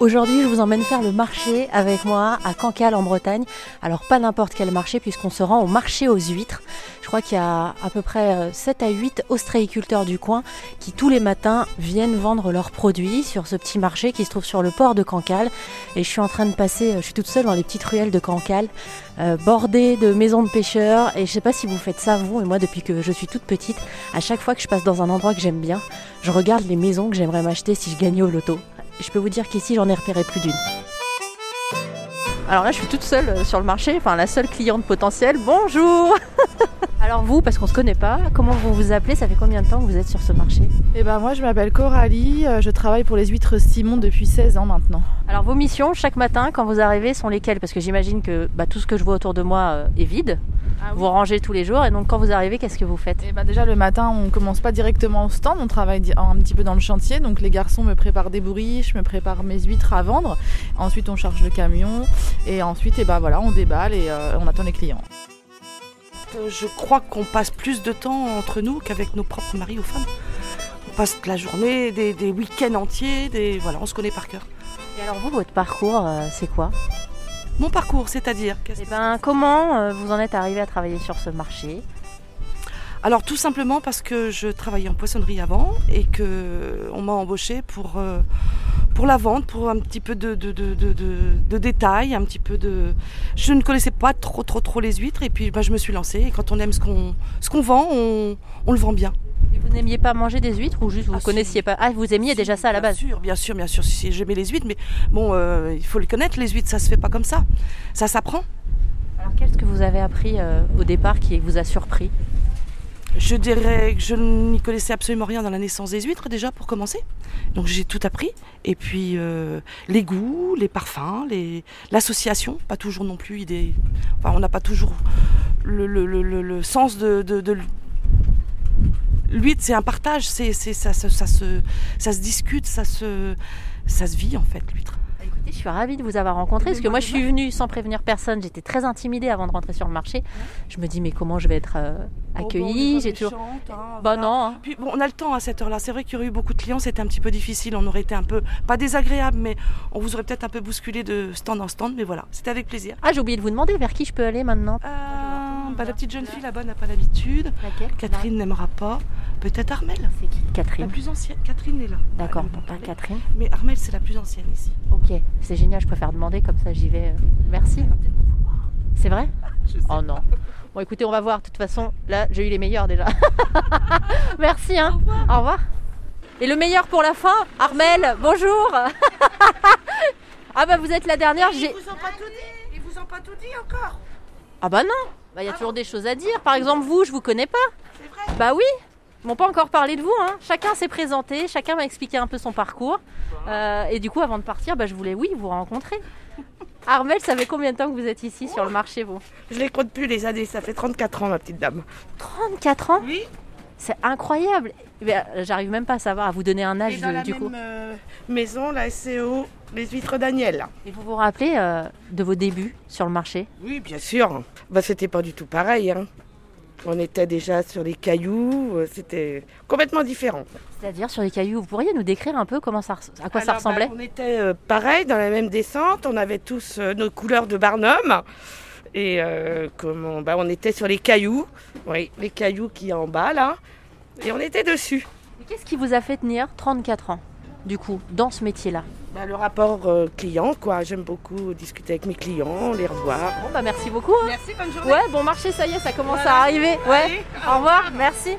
Aujourd'hui, je vous emmène faire le marché avec moi à Cancale en Bretagne. Alors pas n'importe quel marché puisqu'on se rend au marché aux huîtres. Je crois qu'il y a à peu près 7 à 8 ostréiculteurs du coin qui tous les matins viennent vendre leurs produits sur ce petit marché qui se trouve sur le port de Cancale. Et je suis en train de passer, je suis toute seule dans les petites ruelles de Cancale, euh, bordées de maisons de pêcheurs. Et je sais pas si vous faites ça vous, mais moi depuis que je suis toute petite, à chaque fois que je passe dans un endroit que j'aime bien, je regarde les maisons que j'aimerais m'acheter si je gagnais au loto je peux vous dire qu'ici j'en ai repéré plus d'une. Alors là, je suis toute seule euh, sur le marché, enfin la seule cliente potentielle. Bonjour Alors vous, parce qu'on se connaît pas, comment vous vous appelez? Ça fait combien de temps que vous êtes sur ce marché? Eh ben moi, je m'appelle Coralie, euh, je travaille pour les huîtres Simon depuis 16 ans maintenant. Alors vos missions chaque matin quand vous arrivez sont lesquelles? Parce que j'imagine que bah, tout ce que je vois autour de moi euh, est vide. Ah vous rangez tous les jours et donc quand vous arrivez, qu'est-ce que vous faites eh ben Déjà le matin, on commence pas directement au stand, on travaille un petit peu dans le chantier. Donc les garçons me préparent des bourriches, me préparent mes huîtres à vendre. Ensuite on charge le camion et ensuite et eh ben, voilà, on déballe et euh, on attend les clients. Euh, je crois qu'on passe plus de temps entre nous qu'avec nos propres maris ou femmes. On passe la journée, des, week-ends entiers, des, voilà, on se connaît par cœur. Et alors vous, votre parcours, euh, c'est quoi? Mon parcours, c'est-à-dire eh ben, Comment euh, vous en êtes arrivé à travailler sur ce marché? Alors tout simplement parce que je travaillais en poissonnerie avant et que on m'a embauché pour, euh, pour la vente, pour un petit peu de, de, détails, un petit peu de. Je ne connaissais pas trop trop trop les huîtres et puis bah, je me suis lancée. Et quand on aime ce qu'on ce qu'on vend, on, on le vend bien. Vous n'aimiez pas manger des huîtres ou juste vous ne ah, connaissiez pas Ah, vous aimiez déjà ça à la base Bien sûr, bien sûr, bien sûr. Si j'aimais les huîtres, mais bon, euh, il faut le connaître, les huîtres, ça se fait pas comme ça. Ça s'apprend. Alors qu'est-ce que vous avez appris euh, au départ qui vous a surpris je dirais que je n'y connaissais absolument rien dans la naissance des huîtres déjà pour commencer. Donc j'ai tout appris. Et puis euh, les goûts, les parfums, les... l'association, pas toujours non plus idée. Enfin, on n'a pas toujours le, le, le, le sens de, de, de, l'huître, c'est un partage, c'est, ça, ça, se, ça se discute, ça se, ça se vit en fait, l'huître. Bah, écoutez, je suis ravie de vous avoir rencontré parce que moi je suis venue sans prévenir personne. J'étais très intimidée avant de rentrer sur le marché. Je me dis mais comment je vais être euh, accueillie? oh, J'ai toujours. Hein, bah non. Hein. Puis bon, on a le temps à cette heure-là. C'est vrai qu'il y aurait eu beaucoup de clients, c'était un petit peu difficile. On aurait été un peu pas désagréable, mais on vous aurait peut-être un peu bousculé de stand en stand. Mais voilà, c'était avec plaisir. Ah j'ai oublié de vous demander vers qui je peux aller maintenant. Euh, bah, la petite jeune fille là-bas n'a pas l'habitude. Catherine n'aimera pas. Peut-être Armel. C'est qui? Catherine La plus ancienne. Catherine est là. D'accord, pas Catherine. Mais Armel, c'est la plus ancienne ici. Ok, c'est génial, je préfère demander comme ça j'y vais. Euh, merci. C'est vrai? Oh non. Bon écoutez, on va voir. De toute façon, là, j'ai eu les meilleurs déjà. Merci. Hein. Au revoir. Et le meilleur pour la fin, Armel, bonjour. ah bah vous êtes la dernière. Ils vous ont pas tout dit. Ils vous ont pas tout dit encore. Ah bah non, bah, il y a ah toujours des choses à dire. Par exemple, vous, je vous connais pas. C'est vrai Bah oui. Ils m'ont pas encore parlé de vous. Hein. Chacun s'est présenté, chacun m'a expliqué un peu son parcours. Euh, et du coup, avant de partir, bah, je voulais, oui, vous rencontrer. Armel, ça fait combien de temps que vous êtes ici sur le marché, vous? Je les compte plus les années, ça fait 34 ans, ma petite dame. 34 ans? Oui. C'est incroyable. Euh, j'arrive même pas à savoir, à vous donner un âge dans la du même, coup. Euh, maison, la SCO, les huîtres Daniel. Et vous vous rappelez euh, de vos débuts sur le marché? Oui, bien sûr. Bah, c'était pas du tout pareil. Hein. On était déjà sur les cailloux, c'était complètement différent. C'est-à-dire sur les cailloux, vous pourriez nous décrire un peu comment ça, à quoi ça ressemblait bah, On était pareil, dans la même descente, on avait tous nos couleurs de Barnum. Et comment, bah, on était sur les cailloux, oui, les cailloux qui en bas là. Et on était dessus. Qu'est-ce qui vous a fait tenir 34 ans, du coup, dans ce métier-là bah, Le rapport euh, client, quoi. J'aime beaucoup discuter avec mes clients, les revoir. Bon, bah merci beaucoup. Hein. Merci, bonne journée. Ouais, bon marché, ça y est, ça commence à arriver. Ouais, au revoir, merci.